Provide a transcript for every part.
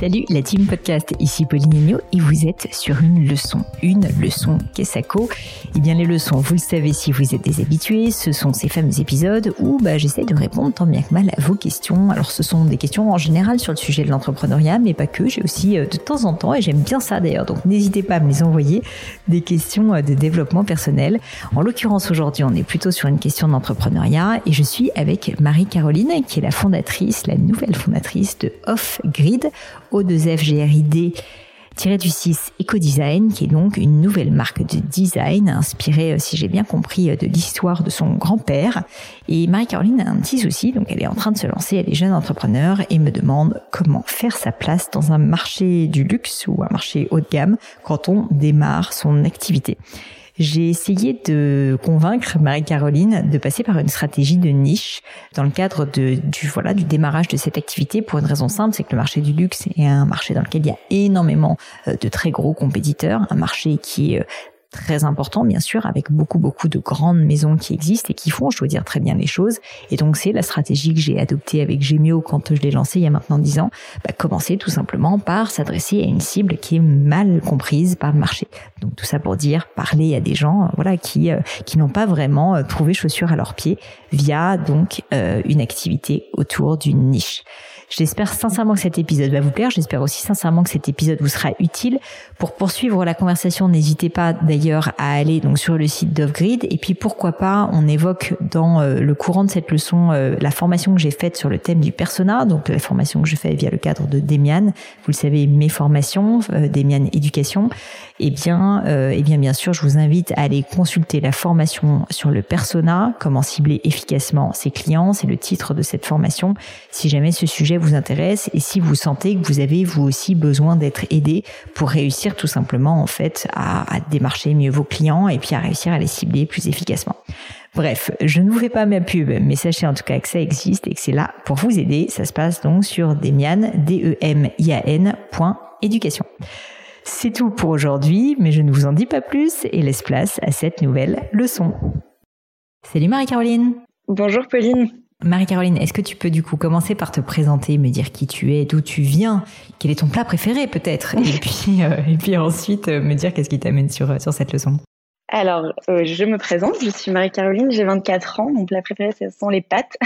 Salut la team podcast, ici Pauline et vous êtes sur une leçon. Une leçon Kessako. Eh bien les leçons, vous le savez si vous êtes des habitués, ce sont ces fameux épisodes où bah, j'essaie de répondre tant bien que mal à vos questions. Alors ce sont des questions en général sur le sujet de l'entrepreneuriat, mais pas que, j'ai aussi euh, de temps en temps, et j'aime bien ça d'ailleurs, donc n'hésitez pas à me les envoyer, des questions euh, de développement personnel. En l'occurrence aujourd'hui on est plutôt sur une question d'entrepreneuriat et je suis avec Marie-Caroline qui est la fondatrice, la nouvelle fondatrice de Off Grid o2FGRID du 6 Eco-Design, qui est donc une nouvelle marque de design inspirée, euh, si j'ai bien compris, euh, de l'histoire de son grand-père. Et Marie-Caroline a un petit souci, donc elle est en train de se lancer, elle est jeune entrepreneur et me demande comment faire sa place dans un marché du luxe ou un marché haut de gamme quand on démarre son activité. J'ai essayé de convaincre Marie-Caroline de passer par une stratégie de niche dans le cadre de, du, voilà, du démarrage de cette activité pour une raison simple, c'est que le marché du luxe est un marché dans lequel il y a énormément euh, de très gros compétiteurs, un marché qui est euh, très important, bien sûr, avec beaucoup, beaucoup de grandes maisons qui existent et qui font, je dois dire, très bien les choses. Et donc, c'est la stratégie que j'ai adoptée avec Gemio quand je l'ai lancé il y a maintenant dix ans. Bah, commencer tout simplement par s'adresser à une cible qui est mal comprise par le marché. Donc, tout ça pour dire, parler à des gens, voilà, qui, euh, qui n'ont pas vraiment euh, trouvé chaussures à leurs pieds via, donc, euh, une activité autour d'une niche. J'espère sincèrement que cet épisode va vous plaire. J'espère aussi sincèrement que cet épisode vous sera utile. Pour poursuivre la conversation, n'hésitez pas d'ailleurs à aller donc sur le site d'Offgrid. Et puis pourquoi pas, on évoque dans euh, le courant de cette leçon euh, la formation que j'ai faite sur le thème du persona, donc la formation que je fais via le cadre de Demian. Vous le savez, mes formations, euh, Demian Éducation. Eh bien, eh bien, bien sûr, je vous invite à aller consulter la formation sur le persona, comment cibler efficacement ses clients. C'est le titre de cette formation. Si jamais ce sujet intéresse et si vous sentez que vous avez vous aussi besoin d'être aidé pour réussir tout simplement en fait à, démarcher mieux vos clients et puis à réussir à les cibler plus efficacement. Bref, je ne vous fais pas ma pub, mais sachez en tout cas que ça existe et que c'est là pour vous aider. Ça se passe donc sur demian. C'est tout pour aujourd'hui, mais je ne vous en dis pas plus et laisse place à cette nouvelle leçon. Salut Marie-Caroline. Bonjour Pauline. Marie-Caroline, est-ce que tu peux du coup commencer par te présenter, me dire qui tu es, d'où tu viens, quel est ton plat préféré peut-être, et puis euh, et puis ensuite euh, me dire qu'est-ce qui t'amène sur euh, sur cette leçon. Alors, je me présente, je suis Marie-Caroline, j'ai 24 ans, mon plat préféré ce sont les pâtes.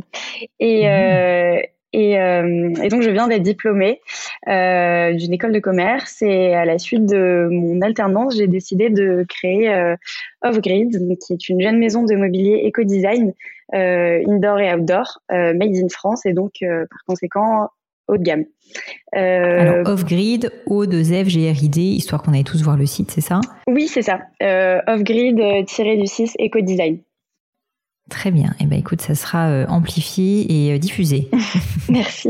et, mmh. Et, et, donc, je viens d'être diplômée d'une école de commerce et à la suite de mon alternance, j'ai décidé de créer euh, Off-Grid, qui est une jeune maison de mobilier éco-design indoor et outdoor, euh, made in France et donc, euh, par conséquent, haut de gamme. Alors, Off-Grid, O2F, histoire qu'on aille tous voir le site, c'est ça? Oui, c'est ça. Off-Grid-du-6 éco-design. Très bien. Eh ben, écoute, ça sera euh, amplifié et euh, diffusé. Merci.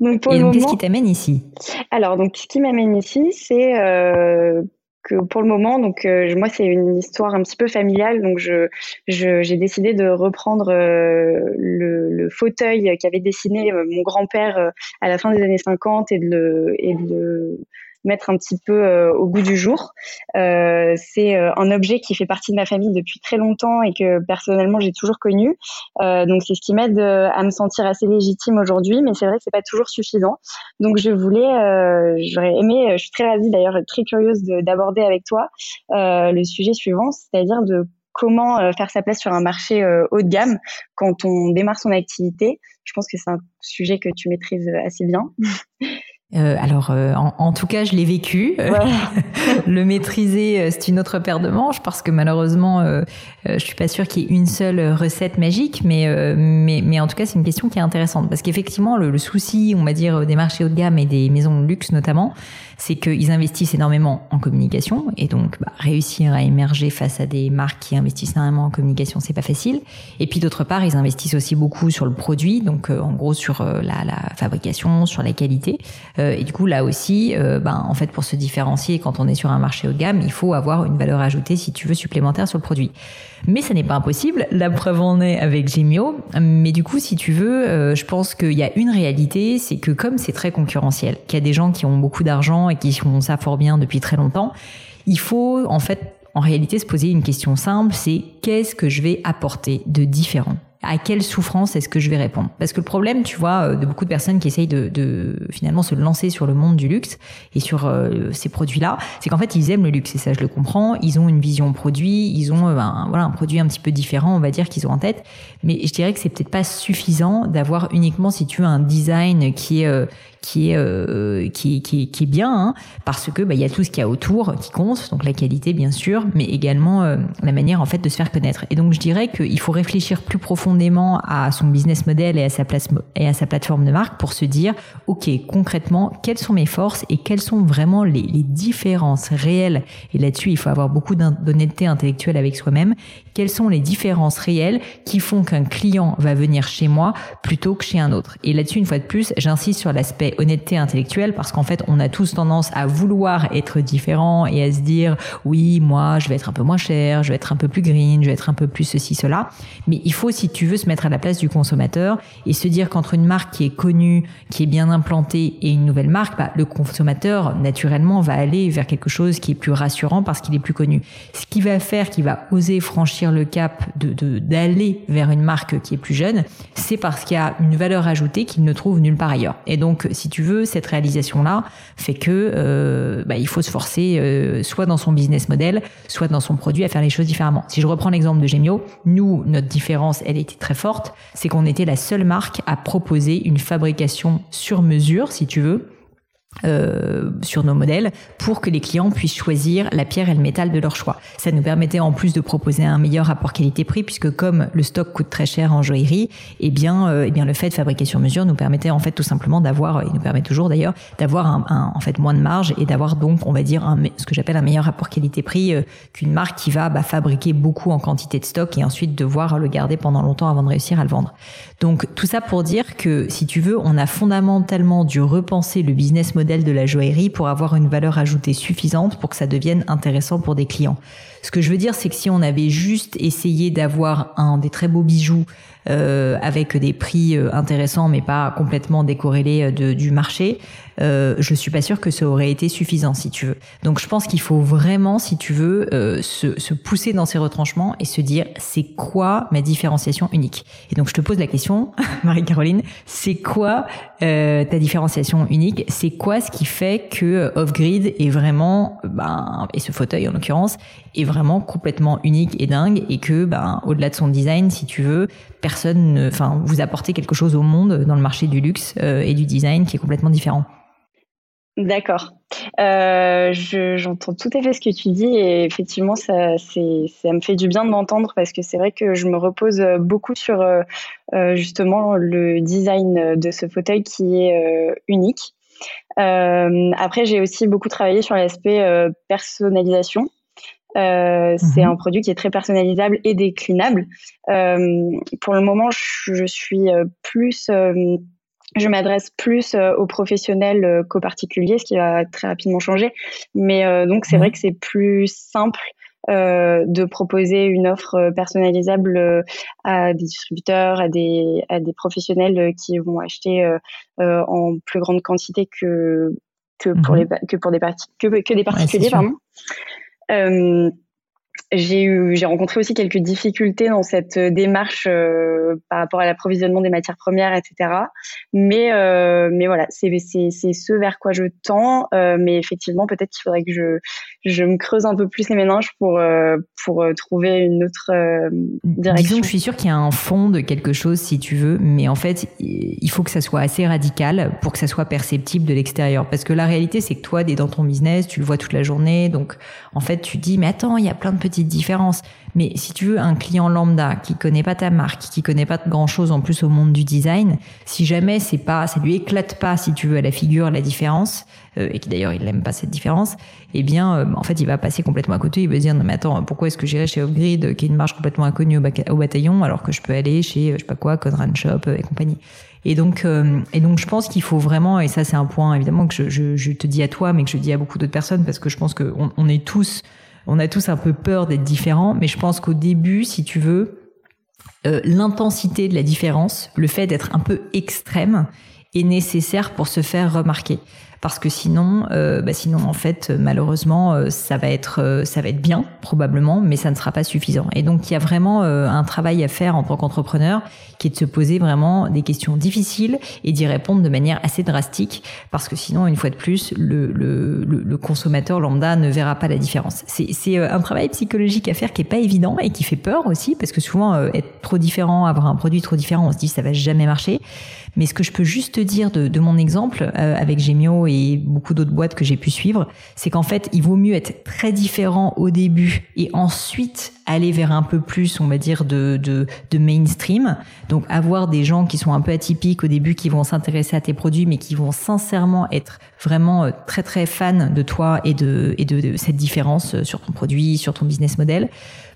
Donc pour et donc, qu'est-ce qui t'amène ici? Alors, donc, ce qui m'amène ici, c'est euh, que pour le moment, donc moi, c'est une histoire un petit peu familiale. Donc, je, j'ai décidé de reprendre le, le, fauteuil qu'avait dessiné mon grand-père à la fin des années 50 et de le, et de le mettre un petit peu euh, au goût du jour. Euh, c'est euh, un objet qui fait partie de ma famille depuis très longtemps et que personnellement j'ai toujours connu. donc c'est ce qui m'aide à me sentir assez légitime aujourd'hui, mais c'est vrai que c'est pas toujours suffisant. Donc je voulais, j'aurais aimé, je suis très ravie d'ailleurs, très curieuse d'aborder avec toi le sujet suivant, c'est-à-dire de comment faire sa place sur un marché haut de gamme quand on démarre son activité. Je pense que c'est un sujet que tu maîtrises assez bien. Euh, alors, euh, en, tout cas, je l'ai vécu. le maîtriser, euh, c'est une autre paire de manches parce que malheureusement, je suis pas sûre qu'il y ait une seule recette magique, mais mais, mais en tout cas, c'est une question qui est intéressante parce qu'effectivement, le, le, souci, on va dire, des marchés haut de gamme et des maisons de luxe notamment, c'est qu'ils investissent énormément en communication et donc bah, réussir à émerger face à des marques qui investissent énormément en communication, c'est pas facile. Et puis d'autre part, ils investissent aussi beaucoup sur le produit, donc en gros sur la, la, fabrication, sur la qualité. Euh, et du coup, là aussi, euh, ben, en fait, pour se différencier quand on est sur un marché haut de gamme, il faut avoir une valeur ajoutée, si tu veux, supplémentaire sur le produit. Mais ça n'est pas impossible. La preuve en est avec Gemio. Mais du coup, si tu veux, euh, je pense qu'il y a une réalité, c'est que comme c'est très concurrentiel, qu'il y a des gens qui ont beaucoup d'argent et qui font ça fort bien depuis très longtemps, il faut en fait en réalité se poser une question simple, c'est qu'est-ce que je vais apporter de différent? À quelle souffrance est-ce que je vais répondre? Parce que le problème, tu vois, euh, de beaucoup de personnes qui essayent de, de finalement se lancer sur le monde du luxe et sur euh, ces produits-là, c'est qu'en fait ils aiment le luxe et ça je le comprends. Ils ont une vision produit, ils ont euh, un, voilà un produit un petit peu différent, on va dire qu'ils ont en tête. Mais je dirais que c'est peut-être pas suffisant d'avoir uniquement, si tu veux, un design qui est qui est euh, qui, qui, qui, est bien hein, parce que bah, il y a tout ce qu'il y a autour qui compte donc la qualité bien sûr mais également euh, la manière en fait de se faire connaître. Et donc je dirais qu'il faut réfléchir plus profondément à son business model et à sa place et à sa plateforme de marque pour se dire ok concrètement quelles sont mes forces et quelles sont vraiment les, les différences réelles? Et là-dessus il faut avoir beaucoup d'honnêteté intellectuelle avec soi-même. Quelles sont les différences réelles qui font qu'un client va venir chez moi plutôt que chez un autre? Et là-dessus une fois de plus j'insiste sur l'aspect honnêteté intellectuelle parce qu'en fait, on a tous tendance à vouloir être différent et à se dire oui, moi, je vais être un peu moins cher, je vais être un peu plus green, je vais être un peu plus ceci, cela. Mais il faut, si tu veux, se mettre à la place du consommateur et se dire qu'entre une marque qui est connue, qui est bien implantée et une nouvelle marque, bah, le consommateur, naturellement, va aller vers quelque chose qui est plus rassurant parce qu'il est plus connu. Ce qui va faire qu'il va oser franchir le cap de d'aller vers une marque qui est plus jeune, c'est parce qu'il y a une valeur ajoutée qu'il ne trouve nulle part ailleurs. Et donc, si tu veux, cette réalisation-là fait que euh, bah, il faut se forcer, euh, soit dans son business model, soit dans son produit, à faire les choses différemment. Si je reprends l'exemple de Gemio, nous, notre différence, elle était très forte, c'est qu'on était la seule marque à proposer une fabrication sur mesure, si tu veux, euh, sur nos modèles pour que les clients puissent choisir la pierre et le métal de leur choix. Ça nous permettait en plus de proposer un meilleur rapport qualité-prix puisque comme le stock coûte très cher en joaillerie, eh bien, euh, eh bien le fait de fabriquer sur mesure nous permettait en fait tout simplement d'avoir, et nous permet toujours d'ailleurs, d'avoir un, en fait moins de marge et d'avoir donc, on va dire, un, ce que j'appelle un meilleur rapport qualité-prix euh, qu'une marque qui va bah, fabriquer beaucoup en quantité de stock et ensuite devoir le garder pendant longtemps avant de réussir à le vendre. Donc tout ça pour dire que si tu veux, on a fondamentalement dû repenser le business model de la joaillerie pour avoir une valeur ajoutée suffisante pour que ça devienne intéressant pour des clients. Ce que je veux dire, c'est que si on avait juste essayé d'avoir un des très beaux bijoux euh, avec des prix euh, intéressants mais pas complètement décorrélés euh, du marché, euh, je suis pas sûre que ça aurait été suffisant si tu veux. Donc je pense qu'il faut vraiment, si tu veux, euh, se, se, pousser dans ces retranchements et se dire c'est quoi ma différenciation unique? Et donc je te pose la question, Marie-Caroline, c'est quoi ta différenciation unique? C'est quoi ce qui fait que Off-Grid est vraiment, ben, et ce fauteuil en l'occurrence, est complètement unique et dingue et que, ben, au-delà de son design, si tu veux, personne, enfin, vous apportez quelque chose au monde dans le marché du luxe euh, et du design qui est complètement différent. D'accord. Euh, j'entends tout à fait ce que tu dis et effectivement, ça, ça me fait du bien de m'entendre parce que c'est vrai que je me repose beaucoup sur euh, euh, justement le design de ce fauteuil qui est unique. après, j'ai aussi beaucoup travaillé sur l'aspect personnalisation. C'est mhm. un produit qui est très personnalisable et déclinable. pour le moment, je, suis plus je m'adresse plus euh, aux professionnels euh, qu'aux particuliers, ce qui va très rapidement changer. Mais euh, donc c'est vrai que c'est plus simple de proposer une offre personnalisable à des distributeurs, à des, à des professionnels qui vont acheter en plus grande quantité que, que, pour, mhm. les, que, pour des, que, que des particuliers. pardon. Um. J'ai eu, j'ai rencontré aussi quelques difficultés dans cette démarche euh, par rapport à l'approvisionnement des matières premières, etc. Mais, euh, mais voilà, c'est, c'est, c'est ce vers quoi je tends. Euh, mais effectivement, peut-être qu'il faudrait que je, je me creuse un peu plus les méninges pour, euh, pour trouver une autre direction. Disons que je suis sûre qu'il y a un fond de quelque chose, si tu veux, mais en fait, il faut que ça soit assez radical pour que ça soit perceptible de l'extérieur. Parce que la réalité, c'est que toi, dès dans ton business, tu le vois toute la journée, donc en fait, tu dis, mais attends, il y a plein de petites différences. Mais si tu veux un client lambda qui connaît pas ta marque, qui connaît pas grand chose en plus au monde du design, si jamais c'est pas, ça lui éclate pas, si tu veux, à la figure la différence, euh, et qui d'ailleurs il n'aime pas cette différence, eh bien, euh, en fait, il va passer complètement à côté. Il va se dire non mais attends, pourquoi est-ce que j'irai chez Upgrade, qui est une marque complètement inconnue au, bataillon, alors que je peux aller chez je sais pas quoi, Conran Shop et compagnie. Et donc, euh, et donc, je pense qu'il faut vraiment, et ça c'est un point évidemment que je, te dis à toi, mais que je dis à beaucoup d'autres personnes, parce que je pense qu'on on est tous on a tous un peu peur d'être différents, mais je pense qu'au début, si tu veux, euh, l'intensité de la différence, le fait d'être un peu extrême, est nécessaire pour se faire remarquer parce que sinon, euh, bah sinon en fait malheureusement euh, ça va être euh, ça va être bien probablement, mais ça ne sera pas suffisant. Et donc il y a vraiment un travail à faire en tant qu'entrepreneur qui est de se poser vraiment des questions difficiles et d'y répondre de manière assez drastique, parce que sinon une fois de plus le, consommateur lambda ne verra pas la différence. C'est un travail psychologique à faire qui est pas évident et qui fait peur aussi, parce que souvent être trop différent, avoir un produit trop différent, on se dit ça va jamais marcher. Mais ce que je peux juste te dire de, mon exemple avec Gemio et beaucoup d'autres boîtes que j'ai pu suivre, c'est qu'en fait, il vaut mieux être très différent au début et ensuite aller vers un peu plus, on va dire, de, de, de mainstream. Donc avoir des gens qui sont un peu atypiques au début, qui vont s'intéresser à tes produits, mais qui vont sincèrement être vraiment euh, très très fans de toi et de, et de, cette différence euh, sur ton produit, sur ton business model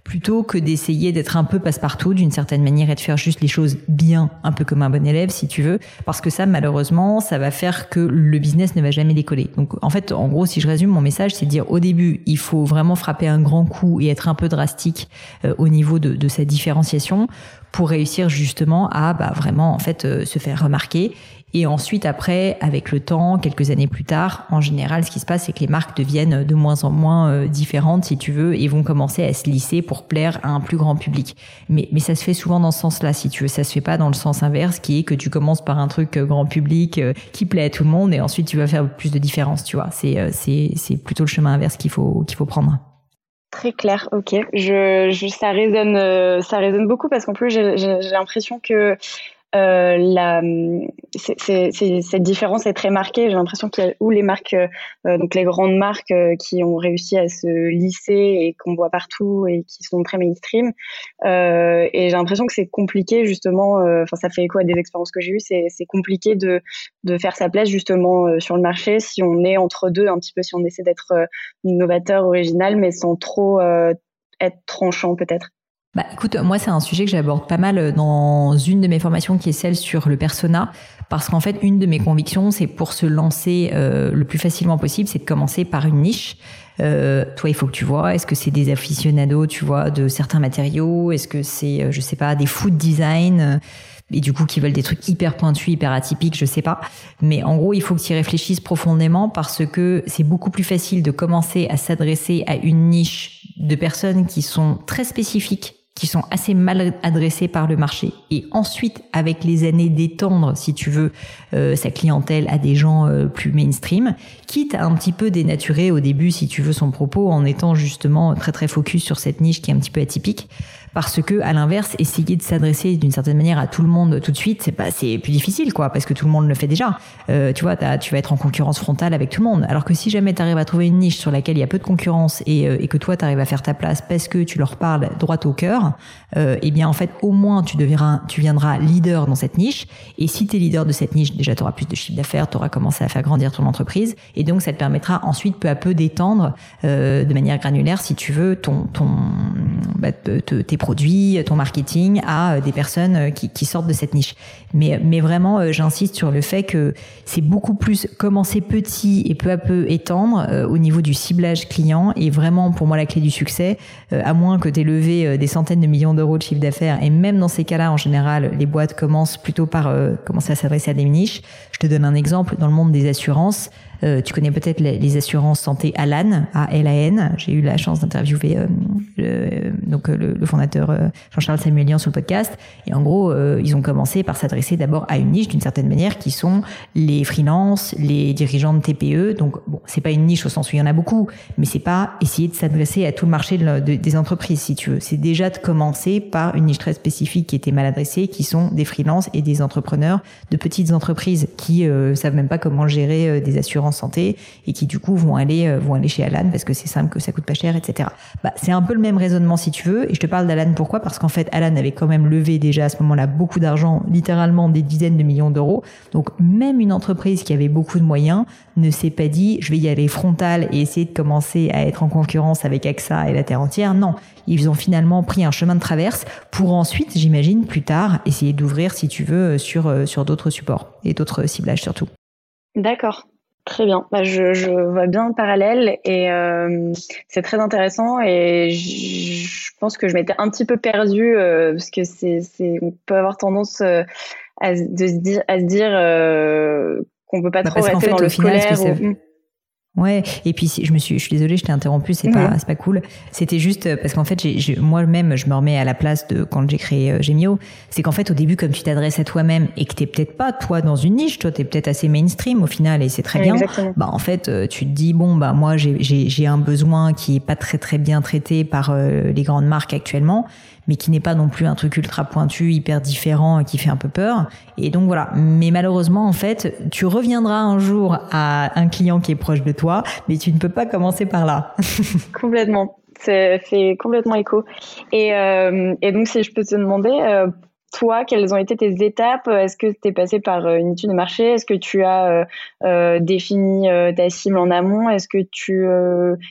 plutôt que d'essayer d'être un peu passe-partout d'une certaine manière et de faire juste les choses bien, un peu comme un bon élève si tu veux, parce que ça malheureusement ça va faire que le business ne va jamais décoller. Donc en fait en gros si je résume mon message c'est de dire au début il faut vraiment frapper un grand coup et être un peu drastique euh, au niveau de, de sa différenciation pour réussir justement à bah, vraiment en fait euh, se faire remarquer et ensuite, après, avec le temps, quelques années plus tard, en général, ce qui se passe, c'est que les marques deviennent de moins en moins euh, différentes, si tu veux, et vont commencer à se lisser pour plaire à un plus grand public. Mais, mais ça se fait souvent dans ce sens-là, si tu veux. Ça se fait pas dans le sens inverse, qui est que tu commences par un truc euh, grand public euh, qui plaît à tout le monde, et ensuite tu vas faire plus de différence, tu vois. C'est, c'est, c'est plutôt le chemin inverse qu'il faut, qu'il faut prendre. Très clair, ok. Je, je, ça résonne, ça résonne beaucoup parce qu'en plus j'ai, j'ai l'impression que euh, la, c'est, cette différence est très marquée. J'ai l'impression qu'il y a où les marques, euh, donc les grandes marques euh, qui ont réussi à se lisser et qu'on voit partout et qui sont très mainstream. Euh, et j'ai l'impression que c'est compliqué justement. Enfin, ça fait écho à des expériences que j'ai eues. C'est, compliqué de de faire sa place justement sur le marché si on est entre deux un petit peu, si on essaie d'être innovateur, original, mais sans trop être tranchant peut-être. Bah, écoute, moi, c'est un sujet que j'aborde pas mal euh, dans une de mes formations qui est celle sur le persona. Parce qu'en fait, une de mes convictions, c'est pour se lancer euh, le plus facilement possible, c'est de commencer par une niche. Euh, toi, il faut que tu vois, est-ce que c'est des aficionados, tu vois, de certains matériaux Est-ce que c'est, euh, je sais pas, des food design et du coup qui veulent des trucs hyper pointus, hyper atypiques, je sais pas. Mais en gros, il faut que tu y réfléchisses profondément parce que c'est beaucoup plus facile de commencer à s'adresser à une niche de personnes qui sont très spécifiques qui sont assez mal adressés par le marché. Et ensuite avec les années d'étendre si tu veux euh, sa clientèle à des gens euh, plus mainstream quitte à un petit peu dénaturer au début si tu veux son propos en étant justement très très focus sur cette niche qui est un petit peu atypique parce que à l'inverse essayer de s'adresser d'une certaine manière à tout le monde tout de suite c'est pas c'est plus difficile quoi parce que tout le monde le fait déjà. Euh, tu vois tu vas être en concurrence frontale avec tout le monde. Alors que si jamais tu arrives à trouver une niche sur laquelle il y a peu de concurrence et, euh, que toi tu arrives à faire ta place parce que tu leur parles droit au cœur euh, eh bien en fait au moins tu deviendras viendras leader dans cette niche. Et si tu es leader de cette niche déjà tu auras plus de chiffre d'affaires tu auras commencé à faire grandir ton entreprise. Et donc ça te permettra ensuite peu à peu d'étendre euh, de manière granulaire si tu veux ton ton bah, tes produits, ton marketing à des personnes qui, qui sortent de cette niche. Mais, mais vraiment, j'insiste sur le fait que c'est beaucoup plus commencer petit et peu à peu étendre au niveau du ciblage client et vraiment pour moi la clé du succès, à moins que tu aies levé des centaines de millions d'euros de chiffre d'affaires et même dans ces cas-là, en général, les boîtes commencent plutôt par commencer à s'adresser à des niches. Je te donne un exemple dans le monde des assurances. Euh, tu connais peut-être les, assurances santé Alan, A-L-A-N. J'ai eu la chance d'interviewer euh, le, donc euh, le, fondateur Jean-Charles Samuelian sur le podcast. Et en gros, ils ont commencé par s'adresser d'abord à une niche d'une certaine manière, qui sont les freelances, les dirigeants de TPE. Donc bon, c'est pas une niche au sens où il y en a beaucoup, mais c'est pas essayer de s'adresser à tout le marché des entreprises, si tu veux. C'est déjà de commencer par une niche très spécifique qui était mal adressée, qui sont des freelances et des entrepreneurs de petites entreprises qui euh, savent même pas comment gérer des assurances santé et qui du coup vont aller euh, vont aller chez Alan parce que c'est simple que ça coûte pas cher, etc. Bah, c'est un peu le même raisonnement si tu veux. Et je te parle d'Alan pourquoi? Parce qu'en fait, Alan avait quand même levé déjà à ce moment-là beaucoup d'argent, littéralement des dizaines de millions d'euros. Donc même une entreprise qui avait beaucoup de moyens ne s'est pas dit je vais y aller frontal et essayer de commencer à être en concurrence avec AXA et la terre entière. Non, ils ont finalement pris un chemin de traverse pour ensuite, j'imagine, plus tard, essayer d'ouvrir, si tu veux, sur, euh, sur d'autres supports et d'autres ciblages surtout. D'accord. Très bien. Bah, je, je, vois bien le parallèle et euh, c'est très intéressant et je, pense que je m'étais un petit peu perdue euh, parce que c'est, c'est, on peut avoir tendance euh, à, de se dire, à se dire euh, qu'on peut pas bah, trop rester dans le scolaire. Ou... Ouais, et puis je me suis, je suis désolée, je t'ai interrompu, c'est pas, c'est pas cool. C'était juste euh, parce qu'en fait, moi-même, je me remets à la place de quand j'ai créé euh, Gemio. C'est qu'en fait, au début, comme tu t'adresses à toi-même et que t'es peut-être pas toi dans une niche, toi t'es peut-être assez mainstream au final et c'est très bien. Bah en fait, euh, tu te dis bon bah moi j'ai, j'ai, j'ai un besoin qui est pas très très bien traité par les grandes marques actuellement mais qui n'est pas non plus un truc ultra pointu, hyper différent, qui fait un peu peur. Et donc voilà. Mais malheureusement, en fait, tu reviendras un jour à un client qui est proche de toi, mais tu ne peux pas commencer par là. complètement. C'est complètement écho. Et, euh, et donc, si je peux te demander, euh, toi, quelles ont été tes étapes? Est-ce que tu es passé par euh, une étude de marché? Est-ce que tu as euh, euh, défini ta cible en amont? Est-ce que tu,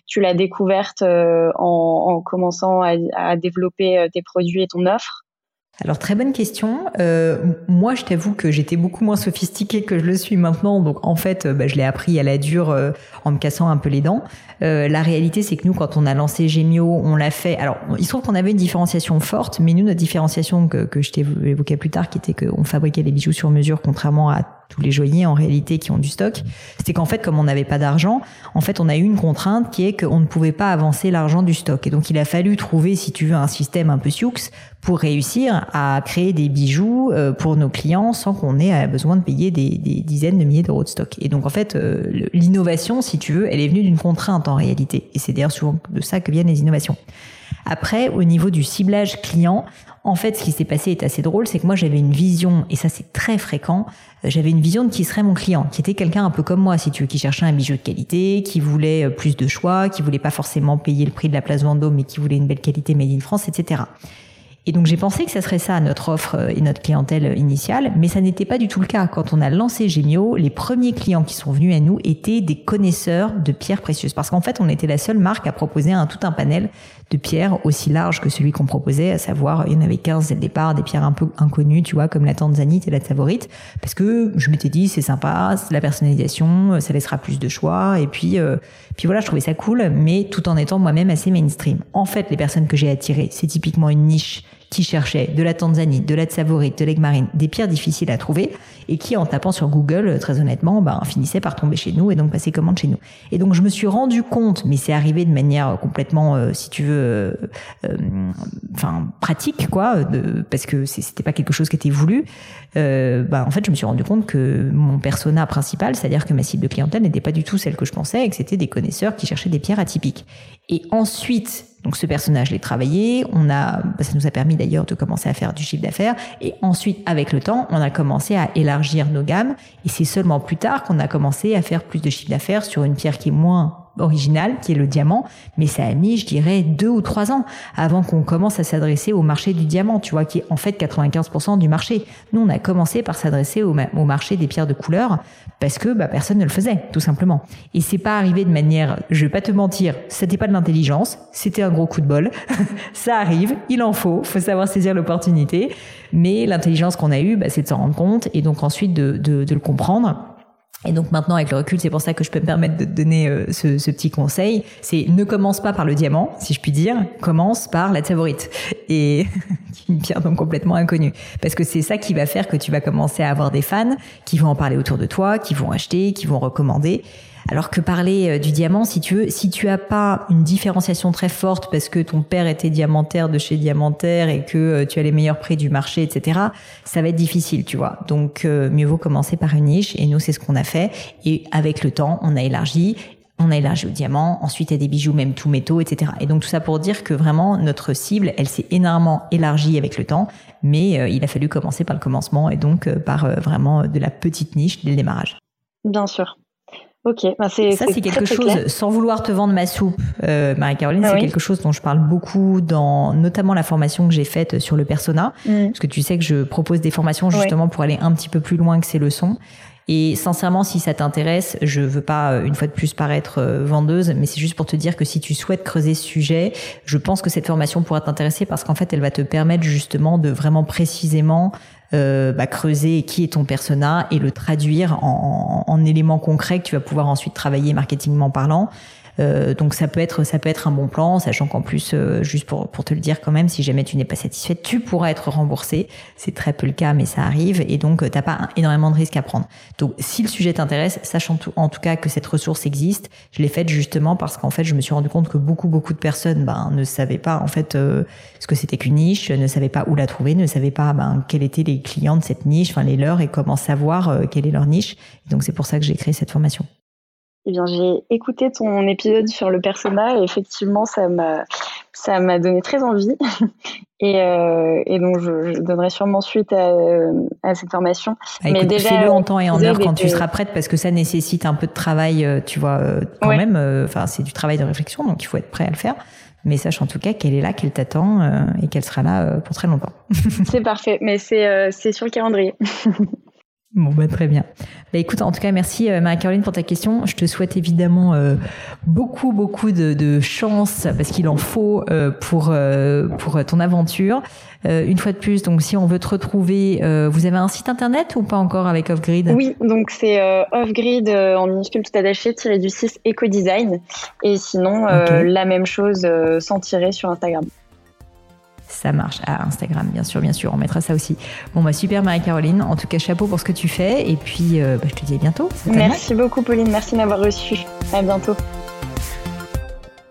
tu l'as découverte en, en, commençant à, à, développer tes produits et ton offre? Alors très bonne question. Euh, moi, je t'avoue que j'étais beaucoup moins sophistiquée que je le suis maintenant, donc en fait, bah, je l'ai appris à la dure en me cassant un peu les dents. Euh, la réalité, c'est que nous, quand on a lancé Gemio, on l'a fait. Alors, il se trouve qu'on avait une différenciation forte, mais nous, notre différenciation que, que je t'évoquais plus tard, qui était qu'on fabriquait des bijoux sur mesure, contrairement à tous les joailliers en réalité qui ont du stock, c'était qu'en fait, comme on n'avait pas d'argent, en fait, on a eu une contrainte qui est qu'on ne pouvait pas avancer l'argent du stock. Et donc, il a fallu trouver, si tu veux, un système un peu sioux pour réussir à créer des bijoux euh, pour nos clients sans qu'on ait besoin de payer des, des dizaines de milliers d'euros de stock. Et donc, en fait, euh, l'innovation, si tu veux, elle est venue d'une contrainte en réalité. Et c'est d'ailleurs souvent de ça que viennent les innovations. Après, au niveau du ciblage client, en fait, ce qui s'est passé est assez drôle, c'est que moi j'avais une vision, et ça c'est très fréquent, euh, j'avais une vision de qui serait mon client, qui était quelqu'un un peu comme moi, si tu veux, qui cherchait un bijou de qualité, qui voulait euh, plus de choix, qui voulait pas forcément payer le prix de la place Vendôme, mais qui voulait une belle qualité made in France, etc. Et donc j'ai pensé que ça serait ça notre offre euh, et notre clientèle initiale, mais ça n'était pas du tout le cas. Quand on a lancé Gemio, les premiers clients qui sont venus à nous étaient des connaisseurs de pierres précieuses, parce qu'en fait on était la seule marque à proposer un tout un panel de pierres aussi large que celui qu'on proposait, à savoir il y en avait 15 dès le départ, des pierres un peu inconnues, tu vois, comme la tanzanite et la favorite, parce que je m'étais dit c'est sympa, c'est la personnalisation, ça laissera plus de choix, et puis euh, puis voilà, je trouvais ça cool, mais tout en étant moi-même assez mainstream. En fait, les personnes que j'ai attirées, c'est typiquement une niche qui cherchait de la Tanzanie, de la Tsavorite, de l'aigle marine, des pierres difficiles à trouver, et qui, en tapant sur Google, très honnêtement, ben, finissait par tomber chez nous et donc passer commande chez nous. Et donc je me suis rendu compte, mais c'est arrivé de manière complètement, euh, si tu veux, euh, euh, enfin pratique, quoi, de, parce que c'était pas quelque chose qui était voulu. Ben, en fait, je me suis rendu compte que mon persona principal, c'est-à-dire que ma cible de clientèle n'était pas du tout celle que je pensais, et que c'était des connaisseurs qui cherchaient des pierres atypiques. Et ensuite, donc ce personnage, l'ai travaillé. On a, bah, ça nous a permis d'ailleurs de commencer à faire du chiffre d'affaires. Et ensuite, avec le temps, on a commencé à élargir nos gammes. Et c'est seulement plus tard qu'on a commencé à faire plus de chiffre d'affaires sur une pierre qui est moins original qui est le diamant, mais ça a mis, je dirais, deux ou trois ans avant qu'on commence à s'adresser au marché du diamant, tu vois, qui est en fait 95% du marché. Nous, on a commencé par s'adresser au, marché des pierres de couleur parce que bah, personne ne le faisait, tout simplement. Et c'est pas arrivé de manière, je vais pas te mentir, c'était pas de l'intelligence, c'était un gros coup de bol. ça arrive, il en faut, faut savoir saisir l'opportunité. Mais l'intelligence qu'on a eue, bah, c'est de s'en rendre compte et donc ensuite de, de, de le comprendre et donc maintenant, avec le recul, c'est pour ça que je peux me permettre de donner euh, ce, ce, petit conseil. C'est ne commence pas par le diamant, si je puis dire. Commence par la favorite. Et une pierre donc complètement inconnue. Parce que c'est ça qui va faire que tu vas commencer à avoir des fans qui vont en parler autour de toi, qui vont acheter, qui vont recommander. Alors que parler euh, du diamant, si tu veux, si tu as pas une différenciation très forte parce que ton père était diamantaire de chez Diamantaire et que euh, tu as les meilleurs prix du marché, etc., ça va être difficile, tu vois. Donc, euh, mieux vaut commencer par une niche. Et nous, c'est ce qu'on a fait. Et avec le temps, on a élargi on a élargi au diamant, ensuite a des bijoux même tout métaux, etc. Et donc tout ça pour dire que vraiment notre cible, elle s'est énormément élargie avec le temps, mais il a fallu commencer par le commencement et donc par vraiment de la petite niche dès le démarrage. Bien sûr. Ok, bah, c'est ça c'est quelque chose. sans vouloir te vendre ma soupe, euh, Marie-Caroline, ah c'est quelque chose dont je parle beaucoup dans notamment la formation que j'ai faite sur le persona, mm. parce que tu sais que je propose des formations justement pour aller un petit peu plus loin que ces leçons. Et sincèrement, si ça t'intéresse, je veux pas euh, une fois de plus paraître euh, vendeuse, mais c'est juste pour te dire que si tu souhaites creuser ce sujet, je pense que cette formation pourra t'intéresser parce qu'en fait, elle va te permettre justement de vraiment précisément euh, bah, creuser qui est ton persona et le traduire en, en, en éléments concrets que tu vas pouvoir ensuite travailler marketingment parlant. Euh, donc ça peut être ça peut être un bon plan, sachant qu'en plus, euh, juste pour, pour te le dire quand même, si jamais tu n'es pas satisfaite, tu pourras être remboursé. C'est très peu le cas, mais ça arrive, et donc euh, t'as pas énormément de risques à prendre. Donc si le sujet t'intéresse, sache en tout, en tout cas que cette ressource existe. Je l'ai faite justement parce qu'en fait, je me suis rendu compte que beaucoup beaucoup de personnes ben, ne savaient pas en fait ce que c'était qu'une niche, ne savaient pas où la trouver, ne savaient pas ben, quels étaient les clients de cette niche, enfin les leurs, et comment savoir quelle est leur niche. donc c'est pour ça que j'ai créé cette formation. Eh bien, j'ai écouté ton épisode sur le persona et effectivement, ça m'a, ça m'a donné très envie. et, euh, et, donc, je, donnerai sûrement suite à, à cette formation. Bah, Mais déjà, fais-le en temps et en heure quand tu seras prête parce que ça nécessite un peu de travail, euh, tu vois, euh, quand même. Enfin, c'est du travail de réflexion, donc il faut être prêt à le faire. Mais sache en tout cas qu'elle est là, qu'elle t'attend et qu'elle sera là pour très longtemps. c'est parfait, mais c'est, c'est sur le calendrier. Bon, bah, très bien. Bah, écoute, en tout cas, merci euh, Marie-Caroline pour ta question. Je te souhaite évidemment euh, beaucoup, beaucoup de, de chance, parce qu'il en faut euh, pour, pour ton aventure. une fois de plus, donc si on veut te retrouver, vous avez un site internet ou pas encore avec Offgrid? Oui, donc c'est Offgrid en minuscule tout attaché, tiré du 6 Eco-Design. Et sinon, la même chose sans tirer sur Instagram ça marche. À Instagram, bien sûr, bien sûr, on mettra ça aussi. Bon, bah super Marie-Caroline. En tout cas, chapeau pour ce que tu fais. Et puis, euh, bah, je te dis à bientôt. Merci beaucoup, Pauline. Merci de m'avoir reçu. À bientôt.